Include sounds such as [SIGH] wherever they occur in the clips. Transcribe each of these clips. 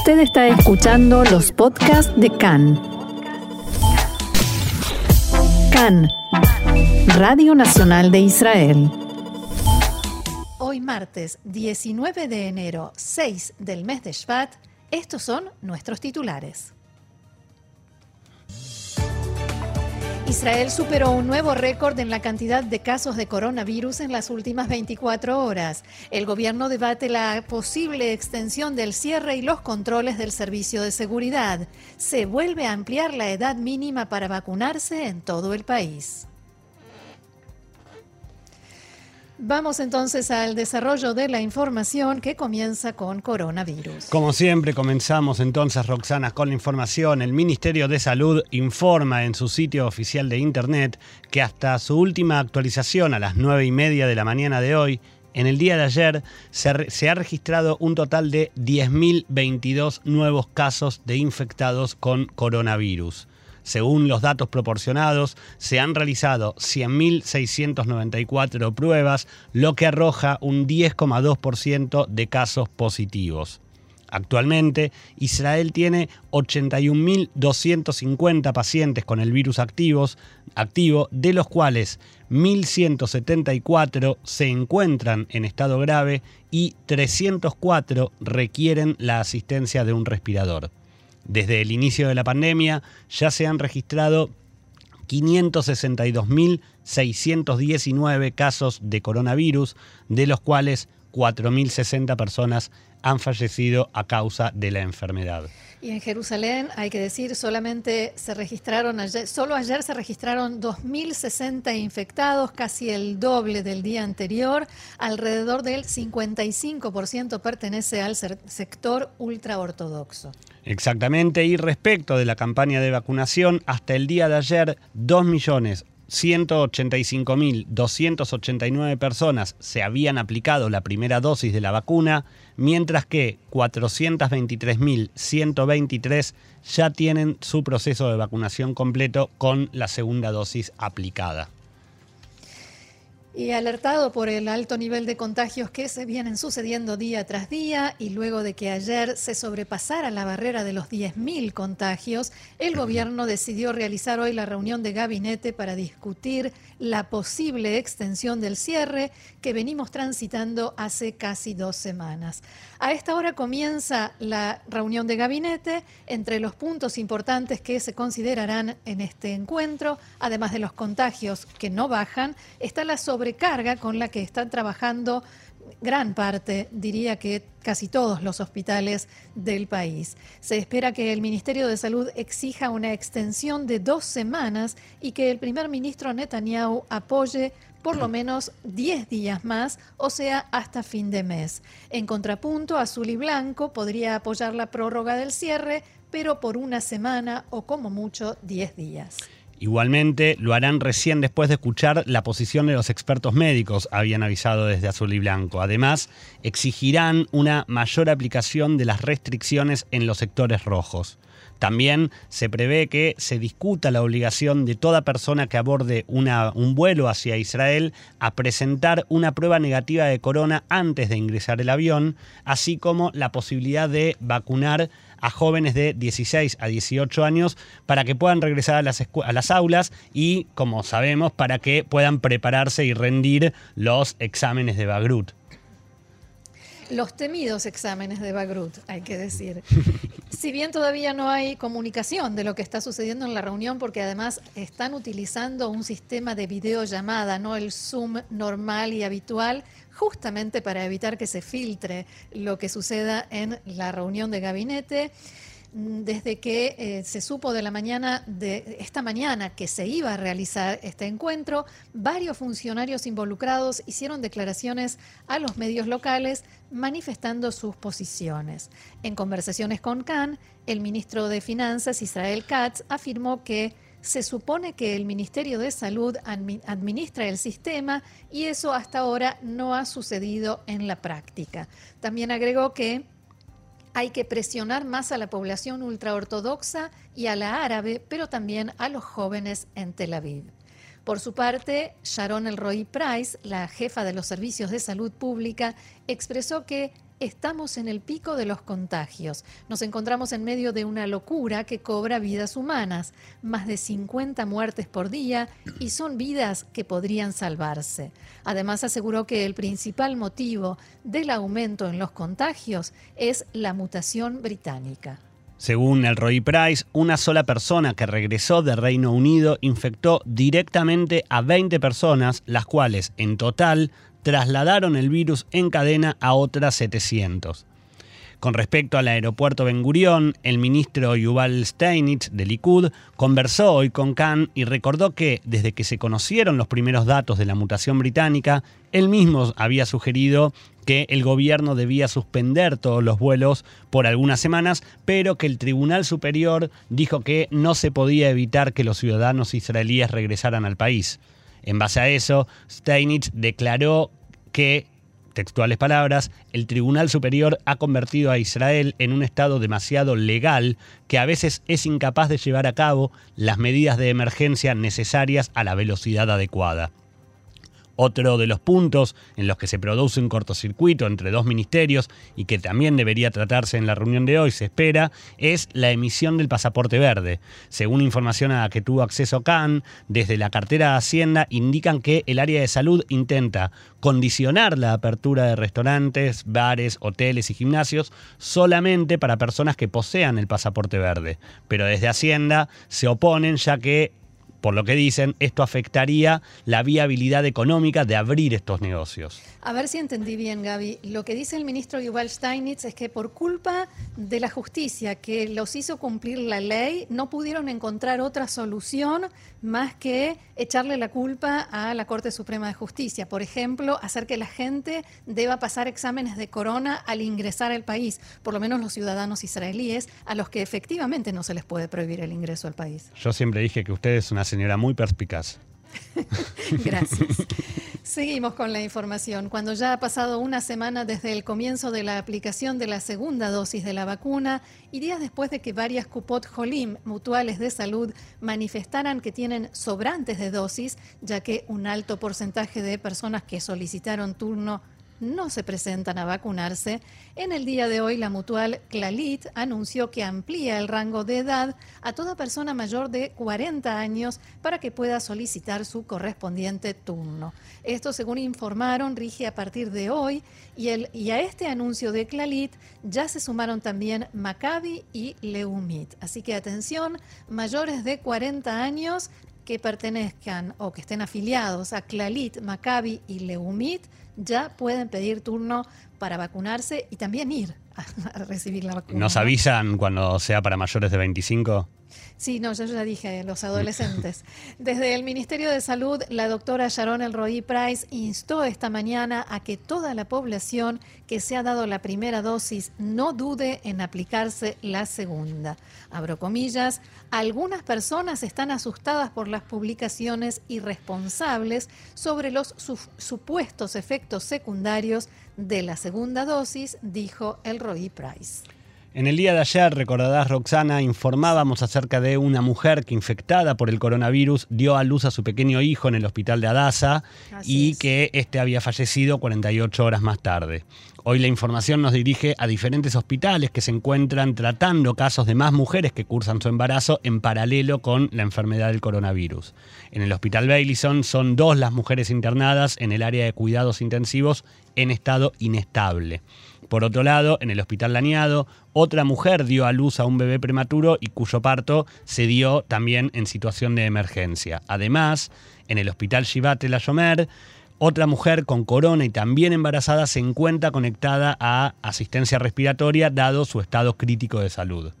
Usted está escuchando los podcasts de CAN. CAN, Radio Nacional de Israel. Hoy martes 19 de enero, 6 del mes de Shvat, estos son nuestros titulares. Israel superó un nuevo récord en la cantidad de casos de coronavirus en las últimas 24 horas. El gobierno debate la posible extensión del cierre y los controles del servicio de seguridad. Se vuelve a ampliar la edad mínima para vacunarse en todo el país. Vamos entonces al desarrollo de la información que comienza con coronavirus. Como siempre, comenzamos entonces, Roxana, con la información. El Ministerio de Salud informa en su sitio oficial de Internet que hasta su última actualización a las 9 y media de la mañana de hoy, en el día de ayer, se, se ha registrado un total de 10.022 nuevos casos de infectados con coronavirus. Según los datos proporcionados, se han realizado 100.694 pruebas, lo que arroja un 10,2% de casos positivos. Actualmente, Israel tiene 81.250 pacientes con el virus activo, de los cuales 1.174 se encuentran en estado grave y 304 requieren la asistencia de un respirador. Desde el inicio de la pandemia ya se han registrado 562.619 casos de coronavirus, de los cuales 4.060 personas han fallecido a causa de la enfermedad. Y en Jerusalén, hay que decir, solamente se registraron, ayer, solo ayer se registraron 2.060 infectados, casi el doble del día anterior. Alrededor del 55% pertenece al sector ultraortodoxo. Exactamente, y respecto de la campaña de vacunación, hasta el día de ayer, 2 millones 185.289 personas se habían aplicado la primera dosis de la vacuna, mientras que 423.123 ya tienen su proceso de vacunación completo con la segunda dosis aplicada. Y alertado por el alto nivel de contagios que se vienen sucediendo día tras día y luego de que ayer se sobrepasara la barrera de los 10.000 contagios, el gobierno decidió realizar hoy la reunión de gabinete para discutir la posible extensión del cierre que venimos transitando hace casi dos semanas. A esta hora comienza la reunión de gabinete. Entre los puntos importantes que se considerarán en este encuentro, además de los contagios que no bajan, está la sobrecarga con la que están trabajando gran parte, diría que casi todos los hospitales del país. Se espera que el Ministerio de Salud exija una extensión de dos semanas y que el primer ministro Netanyahu apoye por lo menos 10 días más, o sea, hasta fin de mes. En contrapunto, Azul y Blanco podría apoyar la prórroga del cierre, pero por una semana o como mucho 10 días. Igualmente, lo harán recién después de escuchar la posición de los expertos médicos, habían avisado desde Azul y Blanco. Además, exigirán una mayor aplicación de las restricciones en los sectores rojos. También se prevé que se discuta la obligación de toda persona que aborde una, un vuelo hacia Israel a presentar una prueba negativa de corona antes de ingresar el avión, así como la posibilidad de vacunar a jóvenes de 16 a 18 años para que puedan regresar a las, a las aulas y, como sabemos, para que puedan prepararse y rendir los exámenes de Bagrut. Los temidos exámenes de Bagrut, hay que decir. [LAUGHS] Si bien todavía no hay comunicación de lo que está sucediendo en la reunión, porque además están utilizando un sistema de videollamada, no el Zoom normal y habitual, justamente para evitar que se filtre lo que suceda en la reunión de gabinete desde que eh, se supo de la mañana de esta mañana que se iba a realizar este encuentro, varios funcionarios involucrados hicieron declaraciones a los medios locales manifestando sus posiciones. En conversaciones con Khan, el ministro de Finanzas Israel Katz afirmó que se supone que el Ministerio de Salud administra el sistema y eso hasta ahora no ha sucedido en la práctica. También agregó que hay que presionar más a la población ultraortodoxa y a la árabe, pero también a los jóvenes en Tel Aviv. Por su parte, Sharon Elroy Price, la jefa de los servicios de salud pública, expresó que estamos en el pico de los contagios. Nos encontramos en medio de una locura que cobra vidas humanas, más de 50 muertes por día y son vidas que podrían salvarse. Además aseguró que el principal motivo del aumento en los contagios es la mutación británica. Según el Roy Price, una sola persona que regresó de Reino Unido infectó directamente a 20 personas, las cuales en total trasladaron el virus en cadena a otras 700. Con respecto al aeropuerto Ben Gurión, el ministro Yuval Steinitz de Likud conversó hoy con Khan y recordó que desde que se conocieron los primeros datos de la mutación británica, él mismo había sugerido que el gobierno debía suspender todos los vuelos por algunas semanas, pero que el Tribunal Superior dijo que no se podía evitar que los ciudadanos israelíes regresaran al país. En base a eso, Steinitz declaró que textuales palabras, el Tribunal Superior ha convertido a Israel en un Estado demasiado legal que a veces es incapaz de llevar a cabo las medidas de emergencia necesarias a la velocidad adecuada. Otro de los puntos en los que se produce un cortocircuito entre dos ministerios y que también debería tratarse en la reunión de hoy, se espera, es la emisión del pasaporte verde. Según información a la que tuvo acceso Khan, desde la cartera de Hacienda indican que el área de salud intenta condicionar la apertura de restaurantes, bares, hoteles y gimnasios solamente para personas que posean el pasaporte verde. Pero desde Hacienda se oponen ya que por lo que dicen, esto afectaría la viabilidad económica de abrir estos negocios. A ver si entendí bien, Gaby. Lo que dice el ministro Yuval Steinitz es que por culpa de la justicia que los hizo cumplir la ley, no pudieron encontrar otra solución más que echarle la culpa a la Corte Suprema de Justicia. Por ejemplo, hacer que la gente deba pasar exámenes de corona al ingresar al país, por lo menos los ciudadanos israelíes, a los que efectivamente no se les puede prohibir el ingreso al país. Yo siempre dije que usted es una señora muy perspicaz. [LAUGHS] Gracias. Seguimos con la información. Cuando ya ha pasado una semana desde el comienzo de la aplicación de la segunda dosis de la vacuna y días después de que varias Cupot Jolim, mutuales de salud, manifestaran que tienen sobrantes de dosis, ya que un alto porcentaje de personas que solicitaron turno no se presentan a vacunarse, en el día de hoy la mutual Clalit anunció que amplía el rango de edad a toda persona mayor de 40 años para que pueda solicitar su correspondiente turno. Esto, según informaron, rige a partir de hoy y, el, y a este anuncio de Clalit ya se sumaron también Maccabi y Leumit. Así que atención, mayores de 40 años que pertenezcan o que estén afiliados a Clalit, Maccabi y Leumit ya pueden pedir turno para vacunarse y también ir a, recibir la vacuna. ¿Nos avisan cuando sea para mayores de 25? Sí, no, yo ya dije, los adolescentes. [LAUGHS] Desde el Ministerio de Salud, la doctora Sharon Elroy Price instó esta mañana a que toda la población que se ha dado la primera dosis no dude en aplicarse la segunda. Abro comillas, algunas personas están asustadas por las publicaciones irresponsables sobre los supuestos efectos secundarios de la segunda dosis, dijo el Roy Price. En el día de ayer, recordarás Roxana, informábamos acerca de una mujer que infectada por el coronavirus dio a luz a su pequeño hijo en el hospital de Adasa y que este había fallecido 48 horas más tarde. Hoy la información nos dirige a diferentes hospitales que se encuentran tratando casos de más mujeres que cursan su embarazo en paralelo con la enfermedad del coronavirus. En el hospital Baileyson son dos las mujeres internadas en el área de cuidados intensivos en estado inestable. Por otro lado, en el hospital Laniado, otra mujer dio a luz a un bebé prematuro y cuyo parto se dio también en situación de emergencia. Además, en el hospital Shivat El Ayomer, otra mujer con corona y también embarazada se encuentra conectada a asistencia respiratoria dado su estado crítico de salud.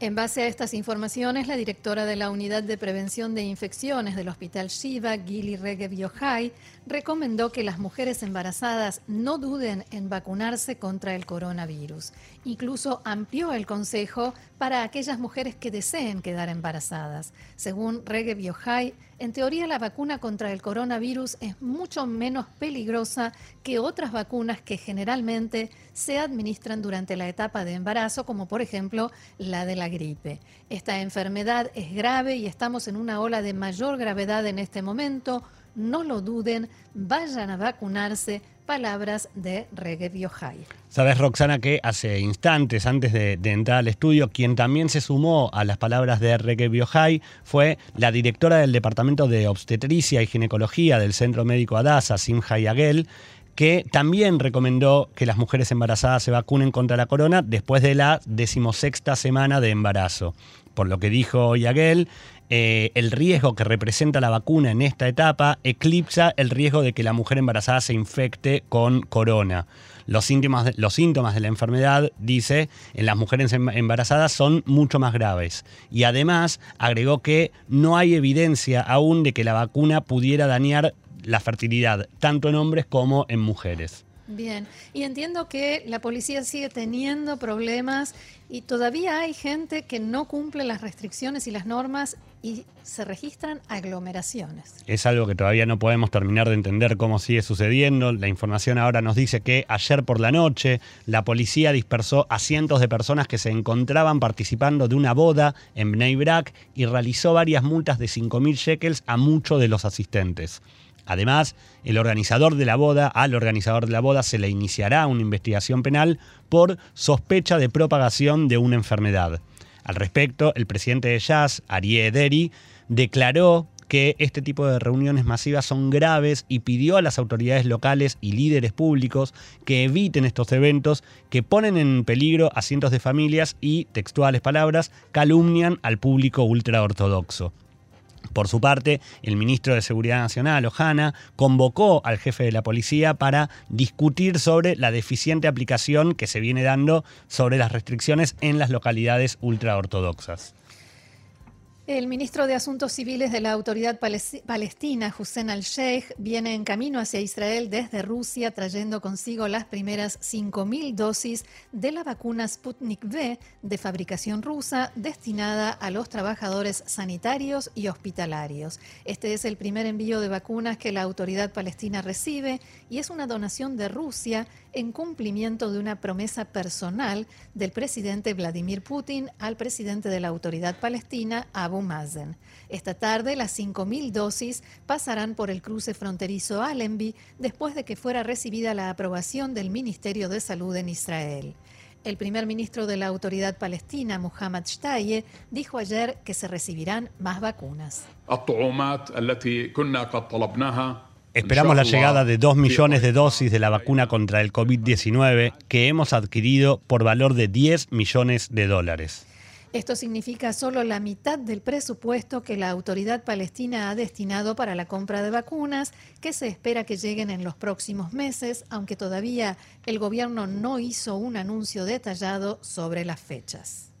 En base a estas informaciones, la directora de la Unidad de Prevención de Infecciones del Hospital Shiva, Gili Regev Yochai, recomendó que las mujeres embarazadas no duden en vacunarse contra el coronavirus. Incluso amplió el consejo para aquellas mujeres que deseen quedar embarazadas. Según Regev Yochai, en teoría la vacuna contra el coronavirus es mucho menos peligrosa que otras vacunas que generalmente se administran durante la etapa de embarazo, como por ejemplo la de la gripe. Esta enfermedad es grave y estamos en una ola de mayor gravedad en este momento no lo duden, vayan a vacunarse palabras de Regeb Yohai. Sabes, Roxana, que hace instantes antes de, entrar al estudio, quien también se sumó a las palabras de Regeb Yohai fue la directora del Departamento de Obstetricia y Ginecología del Centro Médico Adasa, Simha Yagel, que también recomendó que las mujeres embarazadas se vacunen contra la corona después de la decimosexta semana de embarazo. Por lo que dijo Yagel, eh, el riesgo que representa la vacuna en esta etapa eclipsa el riesgo de que la mujer embarazada se infecte con corona. Los síntomas, de, los síntomas de la enfermedad, dice, en las mujeres em, embarazadas son mucho más graves. Y además agregó que no hay evidencia aún de que la vacuna pudiera dañar la fertilidad, tanto en hombres como en mujeres. Bien, y entiendo que la policía sigue teniendo problemas y todavía hay gente que no cumple las restricciones y las normas y se registran aglomeraciones. Es algo que todavía no podemos terminar de entender cómo sigue sucediendo. La información ahora nos dice que ayer por la noche la policía dispersó a cientos de personas que se encontraban participando de una boda en Bnei Brak y realizó varias multas de 5.000 shekels a muchos de los asistentes. Además, el organizador de la boda, al organizador de la boda se le iniciará una investigación penal por sospecha de propagación de una enfermedad. Al respecto, el presidente de Jazz, Arié Ederi, declaró que este tipo de reuniones masivas son graves y pidió a las autoridades locales y líderes públicos que eviten estos eventos que ponen en peligro a cientos de familias y, textuales palabras, calumnian al público ultraortodoxo. Por su parte, el ministro de Seguridad Nacional, Ojana, convocó al jefe de la policía para discutir sobre la deficiente aplicación que se viene dando sobre las restricciones en las localidades ultraortodoxas. El ministro de Asuntos Civiles de la Autoridad Palestina, Hussein al-Sheikh, viene en camino hacia Israel desde Rusia trayendo consigo las primeras 5.000 dosis de la vacuna Sputnik V de fabricación rusa destinada a los trabajadores sanitarios y hospitalarios. Este es el primer envío de vacunas que la autoridad palestina recibe y es una donación de Rusia en cumplimiento de una promesa personal del presidente Vladimir Putin al presidente de la autoridad palestina, Abu Mazen. Esta tarde las 5.000 dosis pasarán por el cruce fronterizo Allenby después de que fuera recibida la aprobación del Ministerio de Salud en Israel. El primer ministro de la autoridad palestina, Muhammad Shtaye, dijo ayer que se recibirán más vacunas. Esperamos la llegada de 2 millones de dosis de la vacuna contra el COVID-19 que hemos adquirido por valor de 10 millones de dólares. Esto significa solo la mitad del presupuesto que la autoridad palestina ha destinado para la compra de vacunas, que se espera que lleguen en los próximos meses, aunque todavía el gobierno no hizo un anuncio detallado sobre las fechas.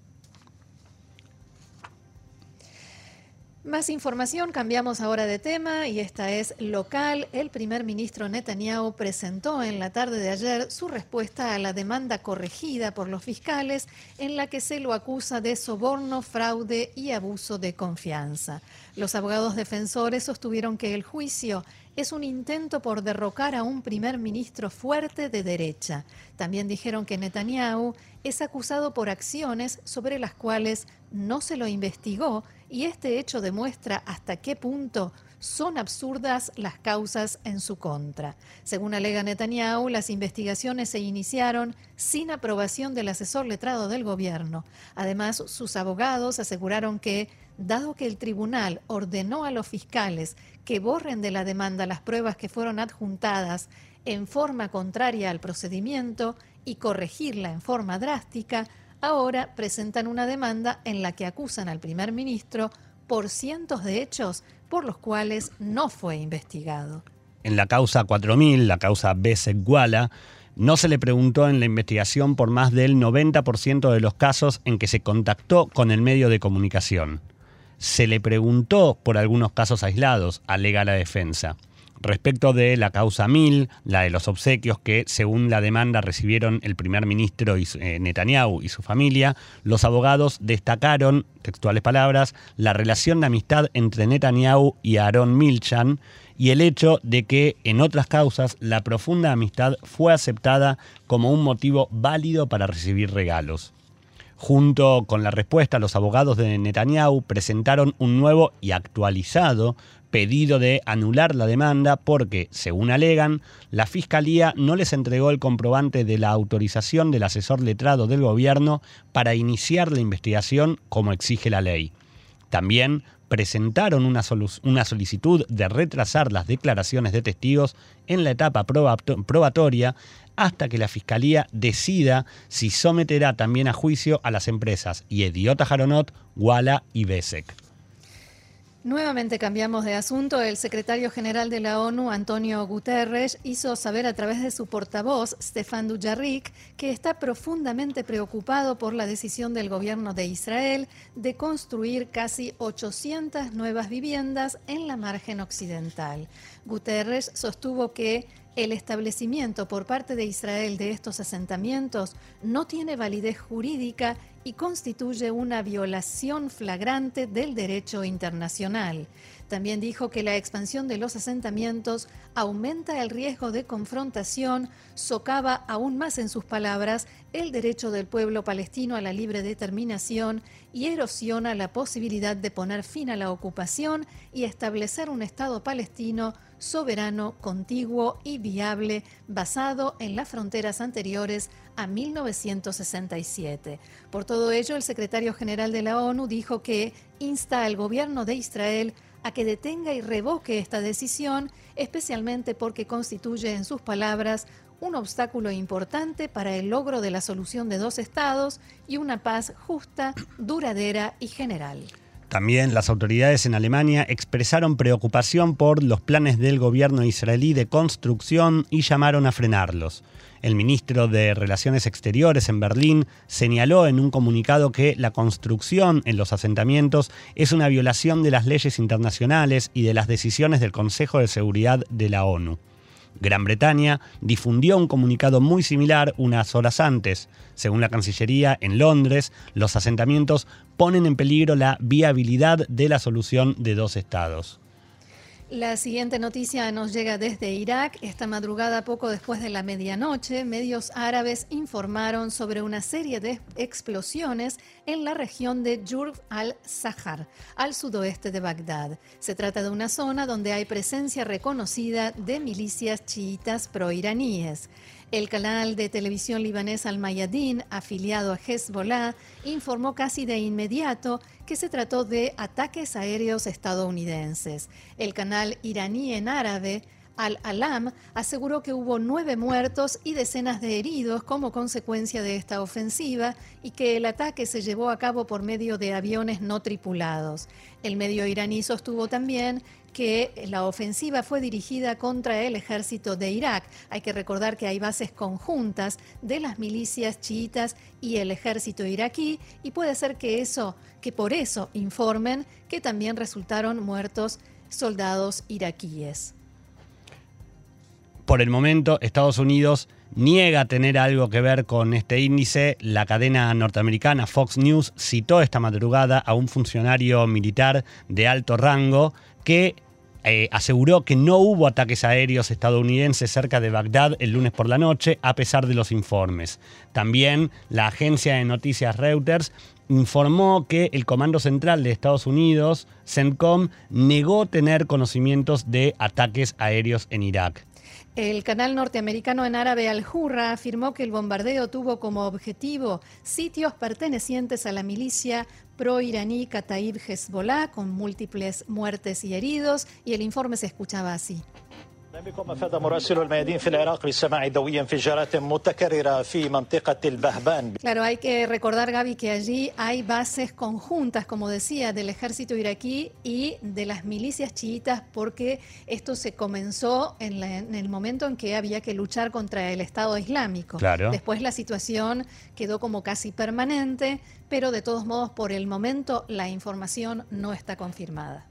Más información, cambiamos ahora de tema y esta es local. El primer ministro Netanyahu presentó en la tarde de ayer su respuesta a la demanda corregida por los fiscales en la que se lo acusa de soborno, fraude y abuso de confianza. Los abogados defensores sostuvieron que el juicio es un intento por derrocar a un primer ministro fuerte de derecha. También dijeron que Netanyahu es acusado por acciones sobre las cuales no se lo investigó y este hecho demuestra hasta qué punto son absurdas las causas en su contra. Según alega Netanyahu, las investigaciones se iniciaron sin aprobación del asesor letrado del gobierno. Además, sus abogados aseguraron que, dado que el tribunal ordenó a los fiscales que borren de la demanda las pruebas que fueron adjuntadas en forma contraria al procedimiento y corregirla en forma drástica, ahora presentan una demanda en la que acusan al primer ministro por cientos de hechos por los cuales no fue investigado. En la causa 4000, la causa Besek-Guala, no se le preguntó en la investigación por más del 90% de los casos en que se contactó con el medio de comunicación. Se le preguntó por algunos casos aislados, alega la defensa. Respecto de la causa 1000, la de los obsequios que, según la demanda, recibieron el primer ministro eh, Netanyahu y su familia, los abogados destacaron, textuales palabras, la relación de amistad entre Netanyahu y Aaron Milchan y el hecho de que en otras causas la profunda amistad fue aceptada como un motivo válido para recibir regalos. Junto con la respuesta, los abogados de Netanyahu presentaron un nuevo y actualizado pedido de anular la demanda porque, según alegan, la Fiscalía no les entregó el comprobante de la autorización del asesor letrado del gobierno para iniciar la investigación como exige la ley. También presentaron una, solicitud de retrasar las declaraciones de testigos en la etapa probatoria hasta que la Fiscalía decida si someterá también a juicio a las empresas Idiota Jaronot, Walla y Besek. Nuevamente cambiamos de asunto. El secretario general de la ONU, Antonio Guterres, hizo saber a través de su portavoz, Stefan Dujarric, que está profundamente preocupado por la decisión del gobierno de Israel de construir casi 800 nuevas viviendas en la margen occidental. Guterres sostuvo que el establecimiento por parte de Israel de estos asentamientos no tiene validez jurídica y constituye una violación flagrante del derecho internacional. También dijo que la expansión de los asentamientos aumenta el riesgo de confrontación, socava aún más en sus palabras el derecho del pueblo palestino a la libre determinación y erosiona la posibilidad de poner fin a la ocupación y establecer un Estado palestino soberano, contiguo y viable basado en las fronteras anteriores a 1967. Por todo ello, el secretario general de la ONU dijo que insta al gobierno de Israel a que detenga y revoque esta decisión, especialmente porque constituye, en sus palabras, un obstáculo importante para el logro de la solución de dos estados y una paz justa, duradera y general. También las autoridades en Alemania expresaron preocupación por los planes del gobierno israelí de construcción y llamaron a frenarlos. El ministro de Relaciones Exteriores en Berlín señaló en un comunicado que la construcción en los asentamientos es una violación de las leyes internacionales y de las decisiones del Consejo de Seguridad de la ONU. Gran Bretaña difundió un comunicado muy similar unas horas antes. Según la Cancillería, en Londres, los asentamientos ponen en peligro la viabilidad de la solución de dos estados. La siguiente noticia nos llega desde Irak. Esta madrugada, poco después de la medianoche, medios árabes informaron sobre una serie de explosiones en la región de Jurf al-Sahar, al sudoeste de Bagdad. Se trata de una zona donde hay presencia reconocida de milicias chiitas proiraníes. El canal de televisión libanés Al-Mayadin, afiliado a Hezbollah, informó casi de inmediato que se trató de ataques aéreos estadounidenses. El canal iraní en árabe Al-Alam aseguró que hubo nueve muertos y decenas de heridos como consecuencia de esta ofensiva y que el ataque se llevó a cabo por medio de aviones no tripulados. El medio iraní sostuvo también que la ofensiva fue dirigida contra el ejército de Irak. Hay que recordar que hay bases conjuntas de las milicias chiitas y el ejército iraquí y puede ser que eso, que por eso informen que también resultaron muertos soldados iraquíes. Por el momento, Estados Unidos niega tener algo que ver con este índice. La cadena norteamericana Fox News citó esta madrugada a un funcionario militar de alto rango que eh, aseguró que no hubo ataques aéreos estadounidenses cerca de Bagdad el lunes por la noche, a pesar de los informes. También la agencia de noticias Reuters informó que el Comando Central de Estados Unidos, CENTCOM, negó tener conocimientos de ataques aéreos en Irak. El canal norteamericano en árabe Al Hurra afirmó que el bombardeo tuvo como objetivo sitios pertenecientes a la milicia pro-iraní Kataib Hezbollah, con múltiples muertes y heridos, y el informe se escuchaba así. Claro, hay que recordar, Gaby, que allí hay bases conjuntas, como decía, del ejército iraquí y de las milicias chiitas, porque esto se comenzó en, el momento en que había que luchar contra el Estado Islámico. Después la situación quedó como casi permanente, pero de todos modos, por el momento, la información no está confirmada.